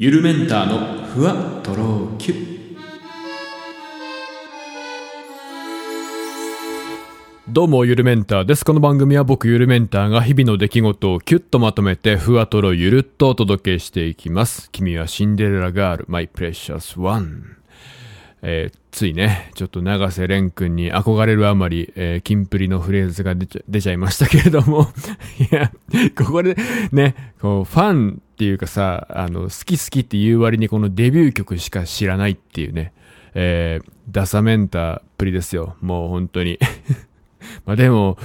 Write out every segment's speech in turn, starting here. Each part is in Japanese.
ゆるメンターのふわとろきゅどうも、ゆるメンターです。この番組は僕、ゆるメンターが日々の出来事をキュッとまとめて、ふわとろゆるっとお届けしていきます。君はシンデレラガール、マイプレシャスワン。えーついね、ちょっと永瀬廉君に憧れるあまり、えー、キンプリのフレーズが出ちゃ出ちゃいましたけれども、いや、ここでね、こう、ファンっていうかさ、あの、好き好きっていう割にこのデビュー曲しか知らないっていうね、えー、ダサメンタっぷりですよ。もう本当に。まあでも、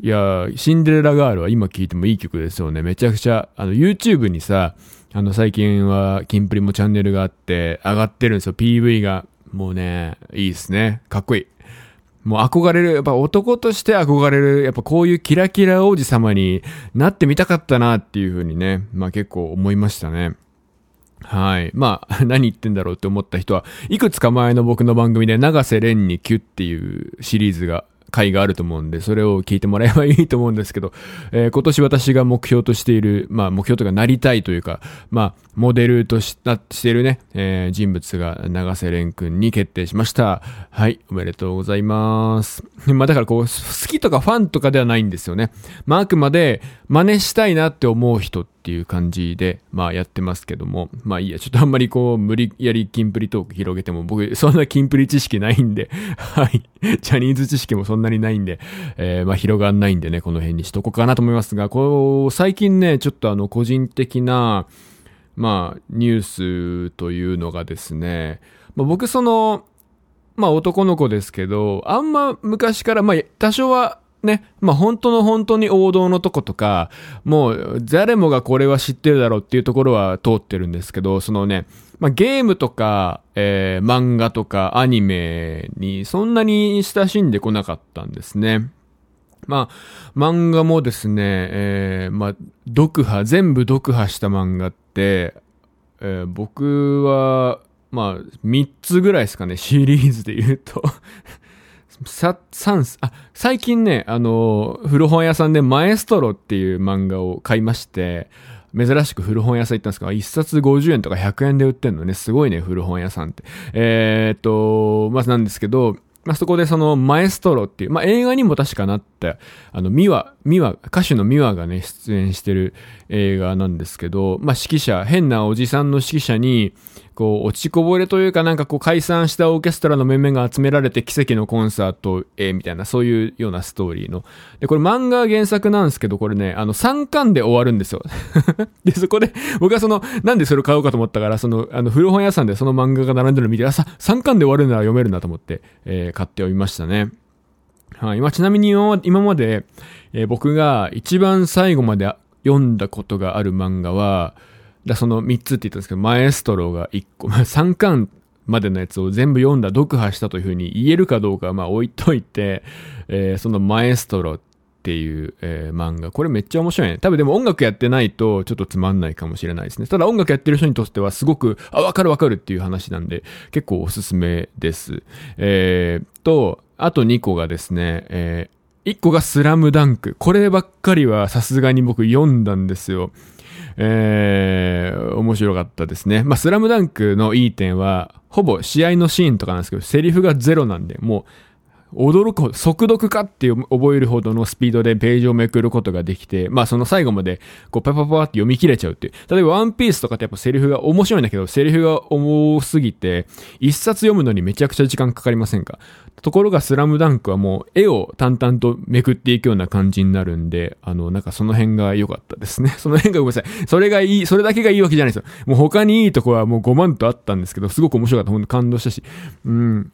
いや、シンデレラガールは今聴いてもいい曲ですよね。めちゃくちゃ、あの、YouTube にさ、あの、最近は、キンプリもチャンネルがあって、上がってるんですよ。PV が。もうね、いいですね。かっこいい。もう憧れる、やっぱ男として憧れる、やっぱこういうキラキラ王子様になってみたかったなっていうふうにね、まあ結構思いましたね。はい。まあ、何言ってんだろうって思った人は、いくつか前の僕の番組で、長瀬廉にキュっていうシリーズが、回があると思うんで、それを聞いてもらえばいいと思うんですけど、えー今年私が目標としている、まあ目標とかなりたいというか、まあ、モデルとしなしているね、えー人物が長瀬廉君に決定しました。はい、おめでとうございます。まあだからこう、好きとかファンとかではないんですよね。まああくまで真似したいなって思う人っていう感じで、まあやってますけども、まあいいや、ちょっとあんまりこう、無理やりキンプリトーク広げても、僕、そんなキンプリ知識ないんで、はい。ジャニーズ知識もそんなにないんで、えーまあ広がんないんでね、この辺にしとこうかなと思いますが、こう、最近ね、ちょっとあの、個人的な、まあ、ニュースというのがですね、まあ、僕その、まあ男の子ですけど、あんま昔から、まあ多少はね、まあ本当の本当に王道のとことか、もう誰もがこれは知ってるだろうっていうところは通ってるんですけど、そのね、まあゲームとか、えー漫画とかアニメにそんなに親しんでこなかったんですね。まあ、漫画もですね、えーまあ、読破、全部読破した漫画って、えー僕は、まあ、3つぐらいですかね、シリーズで言うと。さ、三あ、最近ね、あの、古本屋さんでマエストロっていう漫画を買いまして、珍しく古本屋さん行ったんですけど、1冊50円とか100円で売ってんのね、すごいね、古本屋さんって。えーっと、まずなんですけど、まあ、そこでその、マエストロっていう、まあ、映画にも確かなって、あの、ミワ、ミワ、歌手のミワがね、出演してる映画なんですけど、まあ、指揮者、変なおじさんの指揮者に、こう、落ちこぼれというかなんかこう、解散したオーケストラの面々が集められて奇跡のコンサートへ、みたいな、そういうようなストーリーの。で、これ漫画原作なんですけど、これね、あの、3巻で終わるんですよ。で、そこで、僕はその、なんでそれを買おうかと思ったから、その、あの、古本屋さんでその漫画が並んでるのを見て、あ、さ、3巻で終わるなら読めるなと思って、えー買っておりましたね。はい。今、ちなみに今ま今まで、えー僕が一番最後まで読んだことがある漫画は、だその3つって言ったんですけど、マエストロが1個、まあ3巻までのやつを全部読んだ、読破したというふうに言えるかどうかはまあ置いといて、えーそのマエストロっていう、えー漫画。これめっちゃ面白いね。多分でも音楽やってないとちょっとつまんないかもしれないですね。ただ音楽やってる人にとってはすごく、あ、わかるわかるっていう話なんで、結構おすすめです。えー、と、あと2個がですね、えー、1個がスラムダンク。こればっかりはさすがに僕読んだんですよ。えー、面白かったですね。まあ、スラムダンクのいい点は、ほぼ試合のシーンとかなんですけど、セリフがゼロなんで、もう、驚くほど、速読かって覚えるほどのスピードでページをめくることができて、まあその最後まで、こうパパパって読み切れちゃうっていう。例えばワンピースとかってやっぱセリフが面白いんだけど、セリフが重すぎて、一冊読むのにめちゃくちゃ時間かかりませんか？ところがスラムダンクはもう絵を淡々とめくっていくような感じになるんで、あの、なんかその辺が良かったですね。その辺がごめんなさい。それがいい、それだけがいいわけじゃないですよ。もう他にいいとこはもう5万とあったんですけど、すごく面白かった。本当感動したし。うん。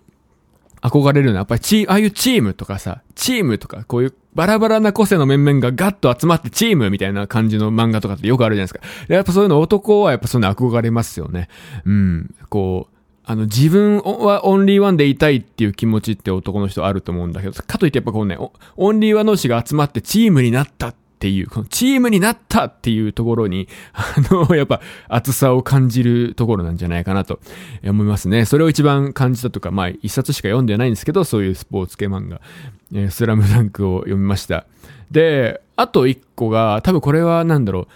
憧れるのは、やっぱりチー、ああいうチームとかさ、チームとか、こういうバラバラな個性の面々がガッと集まってチームみたいな感じの漫画とかってよくあるじゃないですか。やっぱそういうの男はやっぱそういうの憧れますよね。うん。こう、あの、自分はオンリーワンでいたいっていう気持ちって男の人あると思うんだけど、かといってやっぱこうね、オンリーワン同士が集まってチームになったってっていう、このチームになったっていうところに、あの、やっぱ熱さを感じるところなんじゃないかなと思いますね。それを一番感じたとか、まあ一冊しか読んでないんですけど、そういうスポーツ系漫画、えースラムダンクを読みました。で、あと一個が、多分これはなんだろう、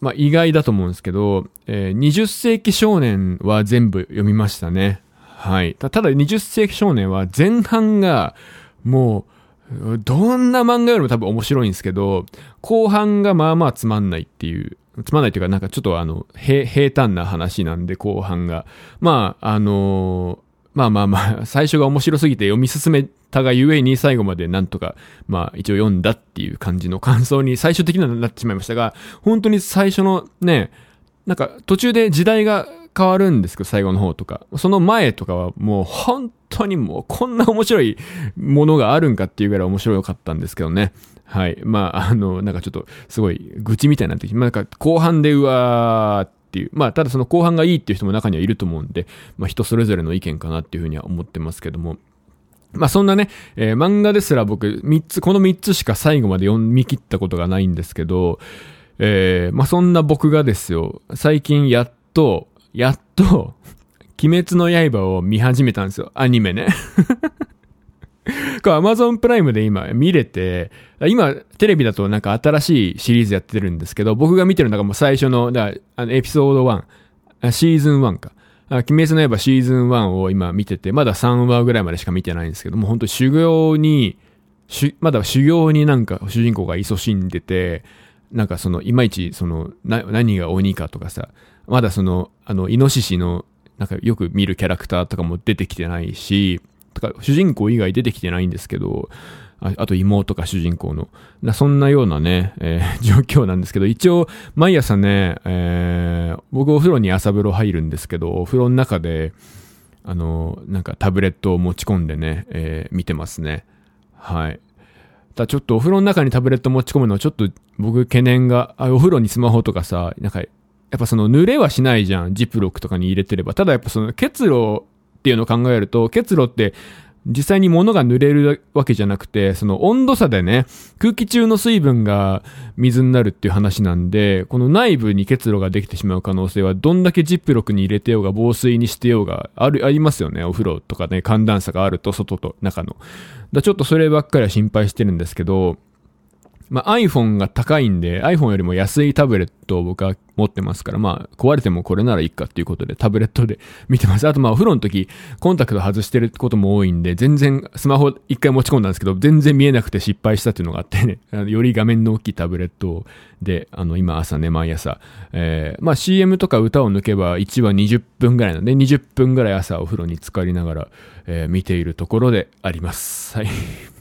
まあ、意外だと思うんですけど、えー、20世紀少年は全部読みましたね。はい。ただ20世紀少年は前半がもう、どんな漫画よりも多分面白いんですけど、後半がまあまあつまんないっていう、つまんないっていうかなんかちょっとあの、平坦な話なんで後半が。まあ、あのー、まあまあまあ、最初が面白すぎて読み進めたがゆえに最後までなんとか、まあ一応読んだっていう感じの感想に最終的にはなってしまいましたが、本当に最初のね、なんか途中で時代が変わるんですけど、最後の方とか。その前とかはもう本当にもうこんな面白いものがあるんかっていうぐらい面白かったんですけどね。はい。まあ、あの、なんかちょっとすごい愚痴みたいになってきて、まあ、なんか後半でうわーっていう。まあ、ただその後半がいいっていう人も中にはいると思うんで、まあ人それぞれの意見かなっていうふうには思ってますけども。まあそんなね、えー、漫画ですら僕3つ、この3つしか最後まで読み切ったことがないんですけど、えー、まあそんな僕がですよ、最近やっと、やっと、鬼滅の刃を見始めたんですよ。アニメね。これアマゾンプライムで今見れて、今テレビだとなんか新しいシリーズやってるんですけど、僕が見てるのがもう最初の、だあのエピソード1、シーズン1か。鬼滅の刃シーズン1を今見てて、まだ3話ぐらいまでしか見てないんですけども、本当修行に、まだ修行になんか主人公が勤しんでて、なんかその、いまいちその、何が鬼かとかさ、まだその、あの、イノシシの、なんかよく見るキャラクターとかも出てきてないし、とか、主人公以外出てきてないんですけど、ああと妹か主人公の。そんなようなね、えー、状況なんですけど、一応、毎朝ね、えー、僕お風呂に朝風呂入るんですけど、お風呂の中で、あの、なんかタブレットを持ち込んでね、えー、見てますね。はい。だちょっとお風呂の中にタブレット持ち込むのはちょっと僕懸念が、あ、お風呂にスマホとかさ、なんか、やっぱその濡れはしないじゃん。ジップロックとかに入れてれば。ただやっぱその結露っていうのを考えると、結露って実際に物が濡れるわけじゃなくて、その温度差でね、空気中の水分が水になるっていう話なんで、この内部に結露ができてしまう可能性は、どんだけジップロックに入れてようが、防水にしてようが、ある、ありますよね。お風呂とかね、寒暖差があると、外と中の。だちょっとそればっかりは心配してるんですけど、まあ、iPhone が高いんで、iPhone よりも安いタブレットを僕は持ってますから、まあ、壊れてもこれならいいかっていうことで、タブレットで見てます。あと、まあ、お風呂の時、コンタクト外してることも多いんで、全然、スマホ一回持ち込んだんですけど、全然見えなくて失敗したっていうのがあって ね、より画面の大きいタブレットで、あの、今朝ね、毎朝、えー、まあ、CM とか歌を抜けば1話20分ぐらいなんで、20分ぐらい朝お風呂に浸かりながら、えー、見ているところであります。はい。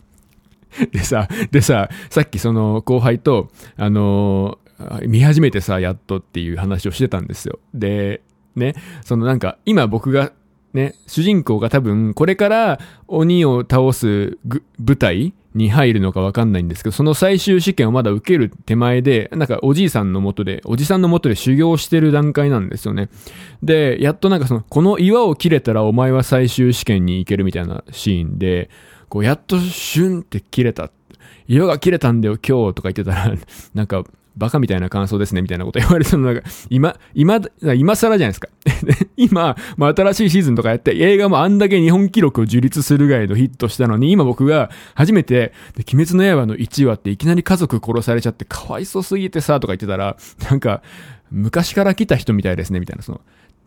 でさ、でさ、さっきその後輩と、あのー、見始めてさ、やっとっていう話をしてたんですよ。で、ね、そのなんか、今僕が、ね、主人公が多分、これから鬼を倒す舞台に入るのかわかんないんですけど、その最終試験をまだ受ける手前で、なんかおじいさんのもとで、おじさんのもとで修行してる段階なんですよね。で、やっとなんかその、この岩を切れたらお前は最終試験に行けるみたいなシーンで、こう、やっとシュンって切れた。色が切れたんだよ、今日とか言ってたら、なんか、バカみたいな感想ですね、みたいなこと言われてたのが、今、今、今更じゃないですか。今、まあ、新しいシーズンとかやって、映画もあんだけ日本記録を樹立するぐらいのヒットしたのに、今僕が初めて、鬼滅の刃の1話っていきなり家族殺されちゃってかわいそうすぎてさ、とか言ってたら、なんか、昔から来た人みたいですね、みたいな、その、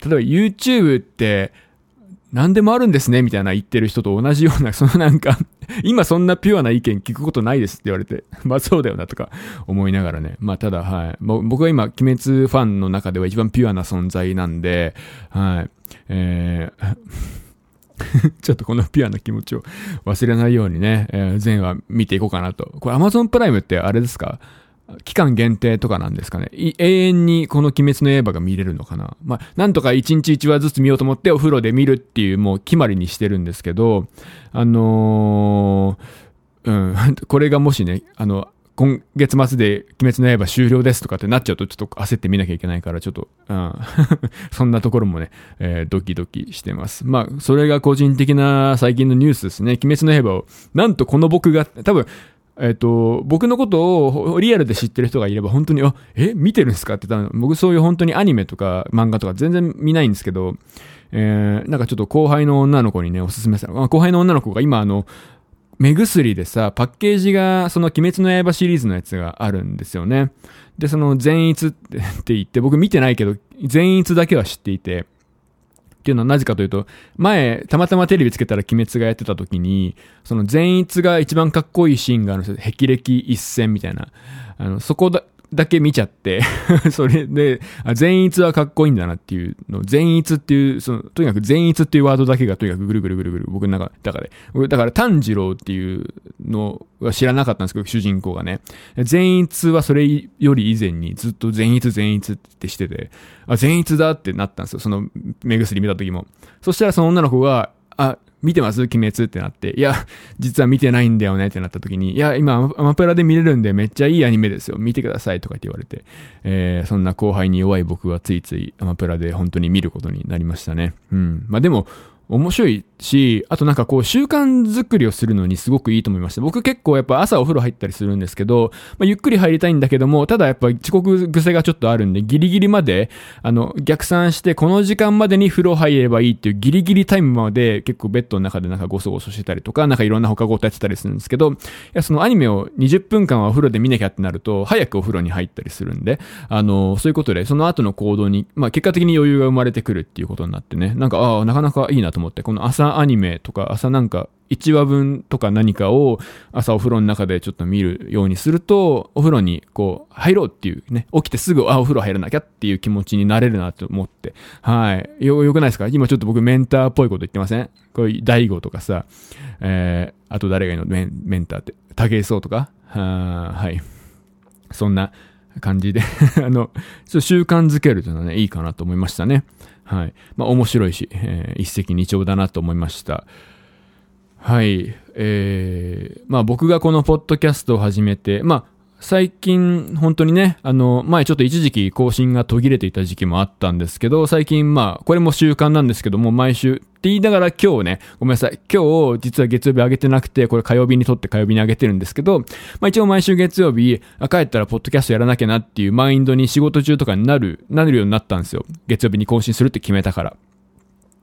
例えば YouTube って、何でもあるんですね、みたいな言ってる人と同じような、そのなんか今そんなピュアな意見聞くことないですって言われて、まあそうだよなとか思いながらね。まあただ、はい。僕は今、鬼滅ファンの中では一番ピュアな存在なんで、はい。えー ちょっとこのピュアな気持ちを忘れないようにね、えー、話見ていこうかなと。これ Amazon プライムってあれですか？期間限定とかなんですかね。永遠にこの鬼滅の刃が見れるのかな。まあ、なんとか1日1話ずつ見ようと思ってお風呂で見るっていうもう決まりにしてるんですけど、あのー、うん、これがもしね、あの、今月末で鬼滅の刃終了ですとかってなっちゃうとちょっと焦って見なきゃいけないからちょっと、うん、そんなところもね、えー、ドキドキしてます。まあ、それが個人的な最近のニュースですね。鬼滅の刃を、なんとこの僕が、多分、えっ、と、僕のことをリアルで知ってる人がいれば本当に、あ、え、見てるんですかって言ったら、僕そういう本当にアニメとか漫画とか全然見ないんですけど、えー、なんかちょっと後輩の女の子にね、おすすめしたの。後輩の女の子が今あの、目薬でさ、パッケージが、その鬼滅の刃シリーズのやつがあるんですよね。で、その善逸って言って、僕見てないけど、善逸だけは知っていて、っていうのはなぜかというと、前、たまたまテレビつけたら鬼滅がやってた時に、その善逸が一番かっこいいシーンがあるんですよ。霹靂一戦みたいな。あの、そこだ、だけ見ちゃって それで、善逸はかっこいいんだなっていうの、善逸っていう、その、とにかく善逸っていうワードだけがとにかくぐるぐるぐるぐる、僕の中、だから、だから炭治郎っていうのは知らなかったんですけど、主人公がね。善逸はそれより以前にずっと善逸善逸ってしてて、あ、善逸だってなったんですよ。その目薬見た時も。そしたらその女の子が、あ、見てます？鬼滅ってなって。いや、実は見てないんだよねってなった時に、いや、今アマプラで見れるんでめっちゃいいアニメですよ。見てくださいとかって言われて。えー、そんな後輩に弱い僕はついついアマプラで本当に見ることになりましたね。うん。まあでも、面白いし、あとなんかこう習慣作りをするのにすごくいいと思いました。僕結構やっぱ朝お風呂入ったりするんですけど、まあ、ゆっくり入りたいんだけども、ただやっぱ遅刻癖がちょっとあるんで、ギリギリまで、あの、逆算してこの時間までに風呂入ればいいっていうギリギリタイムまで結構ベッドの中でなんかゴソゴソしてたりとか、なんかいろんな他事やってたりするんですけど、いや、そのアニメを20分間はお風呂で見なきゃってなると、早くお風呂に入ったりするんで、あの、そういうことで、その後の行動に、まあ結果的に余裕が生まれてくるっていうことになってね、なんか、ああ、なかなかいいなと思って、この朝アニメとか朝なんか1話分とか何かを朝お風呂の中でちょっと見るようにすると、お風呂にこう入ろうっていうね、起きてすぐ、あ、お風呂入らなきゃっていう気持ちになれるなと思って。はい。よ、よくないですか？今ちょっと僕メンターっぽいこと言ってません？こういう大悟とかさ、えー、あと誰がいいの？メンメンターって。武井壮とか？ははい。そんな感じで あの、習慣づけるというのはね、いいかなと思いましたね。はい。まあ面白いし、えー、一石二鳥だなと思いました。はい。えー、まあ僕がこのポッドキャストを始めて、まあ最近、本当にね、あの、前ちょっと一時期更新が途切れていた時期もあったんですけど、最近まあ、これも習慣なんですけども、毎週、って言いながら今日ね、ごめんなさい。今日、実は月曜日上げてなくて、これ火曜日に撮って火曜日に上げてるんですけど、まあ一応毎週月曜日、あ、帰ったらポッドキャストやらなきゃなっていうマインドに仕事中とかになる、なるようになったんですよ。月曜日に更新するって決めたから。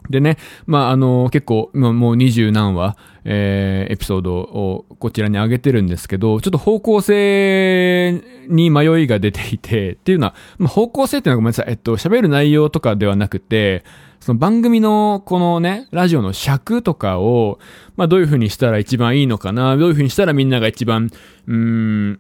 でね、まあ、あの、結構、もう二十何話、えー、エピソードをこちらに上げてるんですけど、ちょっと方向性に迷いが出ていて、っていうのは、まあ、方向性っていうのはごめんなさい、えっと、喋る内容とかではなくて、その番組のこのね、ラジオの尺とかを、まあ、どういう風にしたら一番いいのかな、どういう風にしたらみんなが一番、うーん、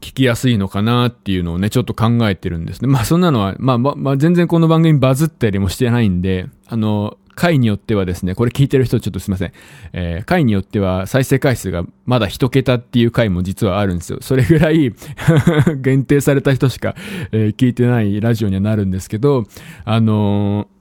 聞きやすいのかなっていうのをね、ちょっと考えてるんですね。まあそんなのは、まあ、まあ、全然この番組バズったりもしてないんで、あの、回によってはですね、これ聞いてる人ちょっとすいません。えー、回によっては再生回数がまだ一桁っていう回も実はあるんですよ。それぐらい 限定された人しか、えー、聞いてないラジオにはなるんですけど、あのー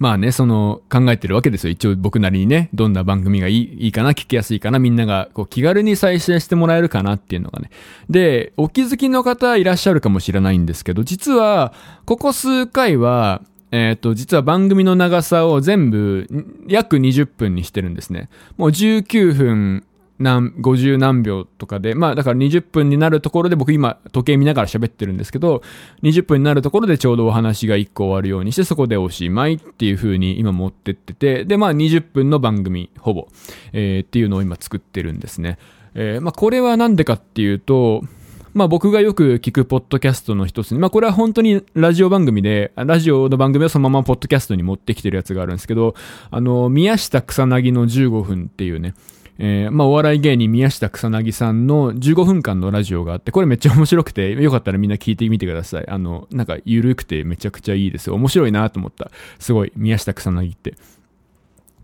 まあね、その考えてるわけですよ。一応僕なりにね、どんな番組がいいいいかな、聞きやすいかな、みんながこう気軽に再生してもらえるかなっていうのがね。で、お気づきの方いらっしゃるかもしれないんですけど、実は、ここ数回は、えっ、ー、と、実は番組の長さを全部約20分にしてるんですね。もう19分何、50何秒とかで、まあだから20分になるところで僕今時計見ながら喋ってるんですけど、20分になるところでちょうどお話が1個終わるようにしてそこでおしまいっていう風に今持ってってて、でまあ20分の番組ほぼ、えー、っていうのを今作ってるんですね。えー、まあこれはなんでかっていうと、まあ僕がよく聞くポッドキャストの一つに、まあこれは本当にラジオ番組で、ラジオの番組をそのままポッドキャストに持ってきてるやつがあるんですけど、あの、宮下草薙の15分っていうね、えー、まあ、お笑い芸人宮下草薙さんの15分間のラジオがあって、これめっちゃ面白くて、よかったらみんな聞いてみてください。あの、なんか、ゆるくてめちゃくちゃいいですよ。面白いなと思った。すごい、宮下草薙って。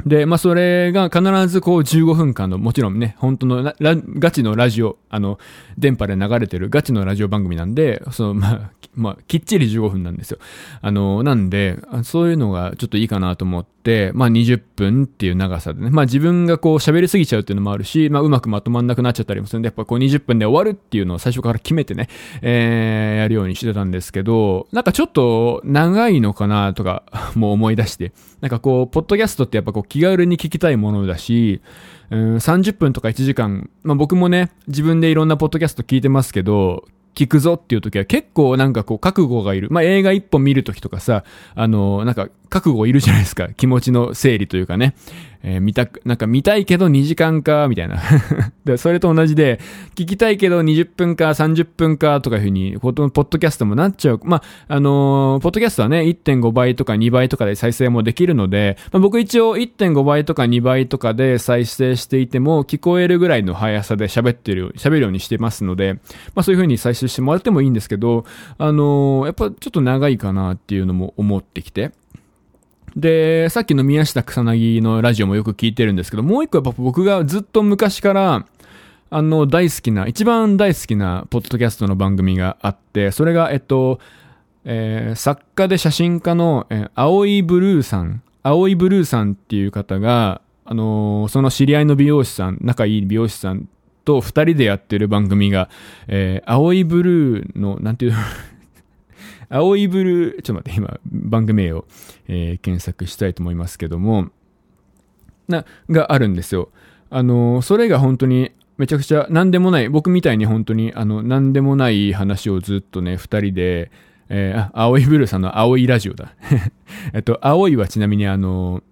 で、まあ、それが必ずこう15分間の、もちろんね、本当のガチのラジオ、あの、電波で流れてるガチのラジオ番組なんで、その、まあ、まあ、きっちり15分なんですよ。あの、なんで、そういうのがちょっといいかなと思って、まあ、20分っていう長さでね、まあ、自分がこう喋りすぎちゃうっていうのもあるし、まあ、うまくまとまんなくなっちゃったりもするんで、やっぱこう20分で終わるっていうのを最初から決めてね、えー、やるようにしてたんですけど、なんかちょっと長いのかなとか、もう思い出して、なんかこう、ポッドキャストってやっぱこう気軽に聞きたいものだし、うん、30分とか1時間、まあ僕もね、自分でいろんなポッドキャスト聞いてますけど、聞くぞっていう時は結構なんかこう覚悟がいる。まあ映画一本見る時とかさ、あの、なんか覚悟いるじゃないですか。気持ちの整理というかね。えー、見たく、なんか見たいけど2時間か、みたいな。で、それと同じで、聞きたいけど20分か30分かとかいうふうに、ポッドキャストもなっちゃう。まあ、あのー、ポッドキャストはね、1.5倍とか2倍とかで再生もできるので、まあ、僕一応1.5倍とか2倍とかで再生していても、聞こえるぐらいの速さで喋ってる、喋るようにしてますので、まあそういうふうに再生してもらってもいいんですけど、あのー、やっぱちょっと長いかなっていうのも思ってきて。で、さっきの宮下草薙のラジオもよく聞いてるんですけど、もう一個やっぱ僕がずっと昔から、あの、大好きな、一番大好きなポッドキャストの番組があって、それが、えっと、えー、作家で写真家の、えー、青いブルーさん、青いブルーさんっていう方が、あのー、その知り合いの美容師さん、仲いい美容師さんと二人でやってる番組が、えー、青いブルーの、なんていう 青いブルー、ちょっと待って、今、番組名を、えー、検索したいと思いますけども、な、があるんですよ。あの、それが本当にめちゃくちゃ何でもない、僕みたいに本当にあの、何でもない話をずっとね、二人で、えー、あ、青いブルーさんの青いラジオだ。えっと、青いはちなみにあの、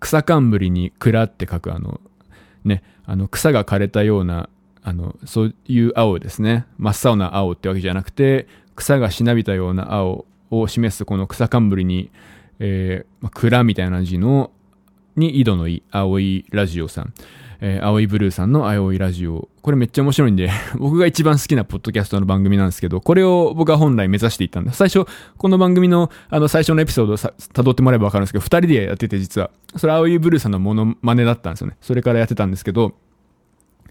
草冠に蔵って書くあの、ね、あの、草が枯れたような、あの、そういう青ですね。真っ青な青ってわけじゃなくて、草がしなびたような青を示すこの草冠に、えー、蔵みたいな字の、に井戸のい、青いラジオさん。えー、青いブルーさんの青いラジオ。これめっちゃ面白いんで 僕が一番好きなポッドキャストの番組なんですけど、これを僕は本来目指していったんだ。最初、この番組の、あの、最初のエピソードを辿ってもらえばわかるんですけど、二人でやってて実は。それ青いブルーさんのモノマネだったんですよね。それからやってたんですけど、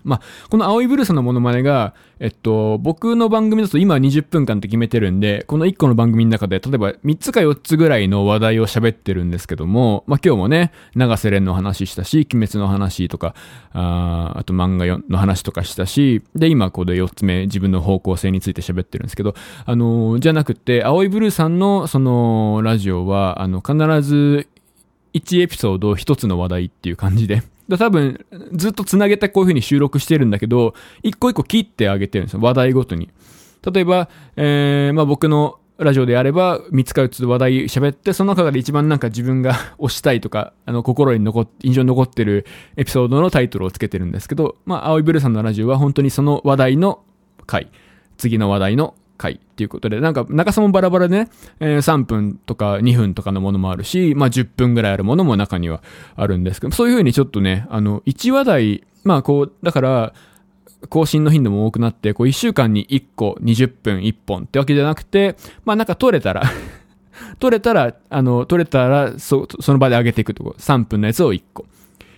まあ、この青いブルーさんのモノマネが、えっと、僕の番組だと今は20分間って決めてるんで、この1個の番組の中で、例えば3つか4つぐらいの話題を喋ってるんですけども、まあ今日もね、長瀬廉の話したし、鬼滅の話とか、ああと漫画の話とかしたし、で、今ここで4つ目、自分の方向性について喋ってるんですけど、あのー、じゃなくて、青いブルーさんのそのラジオは、あの、必ず1エピソード1つの話題っていう感じで、だ多分、ずっと繋げてこういう風に収録してるんだけど、一個一個切ってあげてるんですよ。話題ごとに。例えば、えー、まあ僕のラジオであれば、3つか4つ話題喋って、その中で一番なんか自分が 推したいとか、あの、心に残っ、印象に残ってるエピソードのタイトルをつけてるんですけど、まあ、青いブルーさんのラジオは本当にその話題の回、次の話題の回っていうことで、なんか長さもバラバラでね、えー、3分とか2分とかのものもあるし、まあ10分ぐらいあるものも中にはあるんですけど、そういう風にちょっとね、あの、1話題、まあこう、だから、更新の頻度も多くなって、こう1週間に1個20分1本ってわけじゃなくて、まあなんか取れたら 取れたら、あの、取れたら、そ、その場で上げていくとこ。3分のやつを1個。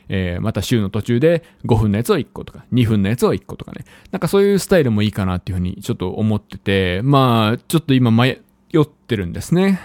えー、また週の途中で5分のやつを1個とか、2分のやつを1個とかね。なんかそういうスタイルもいいかなっていうふうにちょっと思ってて、まあ、ちょっと今迷ってるんですね。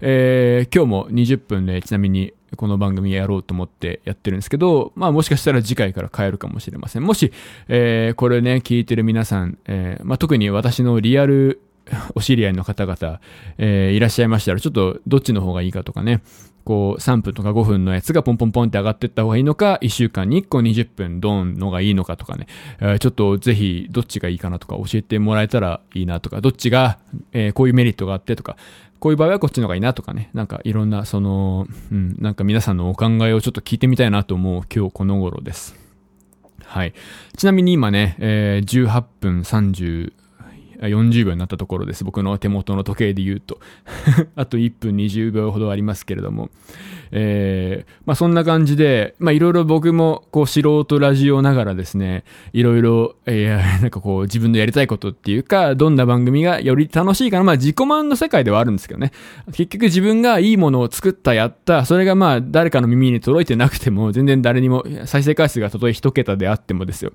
えー、今日も20分でちなみにこの番組やろうと思ってやってるんですけど、まあもしかしたら次回から変えるかもしれません。もし、えー、これね、聞いてる皆さん、えー、まあ特に私のリアル お知り合いの方々、えー、いらっしゃいましたら、ちょっとどっちの方がいいかとかね、こう3分とか5分のやつがポンポンポンって上がっていった方がいいのか、1週間に1個20分ドンのがいいのかとかね、えー、ちょっとぜひどっちがいいかなとか教えてもらえたらいいなとか、どっちが、えー、こういうメリットがあってとか、こういう場合はこっちの方がいいなとかね、なんかいろんなその、うん、なんか皆さんのお考えをちょっと聞いてみたいなと思う今日この頃です。はい。ちなみに今ね、えー、18分30 40秒になったところです。僕の手元の時計で言うと。あと1分20秒ほどありますけれども。えー、まあそんな感じで、まあいろいろ僕もこう素人ラジオながらですね、いろいろ、えー、なんかこう自分のやりたいことっていうか、どんな番組がより楽しいかな。まあ自己満の世界ではあるんですけどね。結局自分がいいものを作った、やった、それがまあ誰かの耳に届いてなくても、全然誰にも再生回数がたとえ一桁であってもですよ。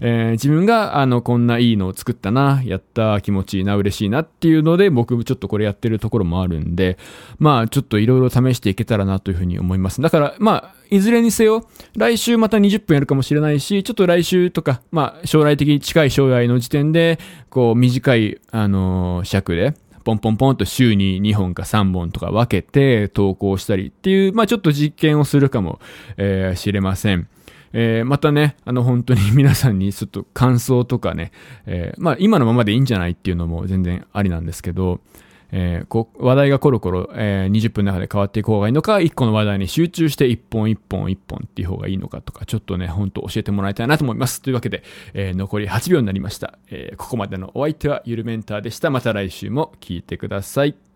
えー、自分があのこんないいのを作ったな、やった、あ気持ちいいな、嬉しいなっていうので、僕ちょっとこれやってるところもあるんで、まあちょっといろいろ試していけたらなというふうに思います。だから、まあ、いずれにせよ、来週また20分やるかもしれないし、ちょっと来週とか、まあ将来的に近い将来の時点で、こう短い、あのー、尺で、ポンポンポンと週に2本か3本とか分けて投稿したりっていう、まあちょっと実験をするかも、えー、知れません。えー、またね、あの本当に 皆さんにちょっと感想とかね、えー、まあ今のままでいいんじゃないっていうのも全然ありなんですけど、えー、こう話題がコロコロ、えー、20分の中で変わっていく方がいいのか、1個の話題に集中して1本1本1本っていう方がいいのかとか、ちょっとね、ほんと教えてもらいたいなと思います。というわけで、えー、残り8秒になりました。えここまでのお相手はゆるメンターでした。また来週も聞いてください。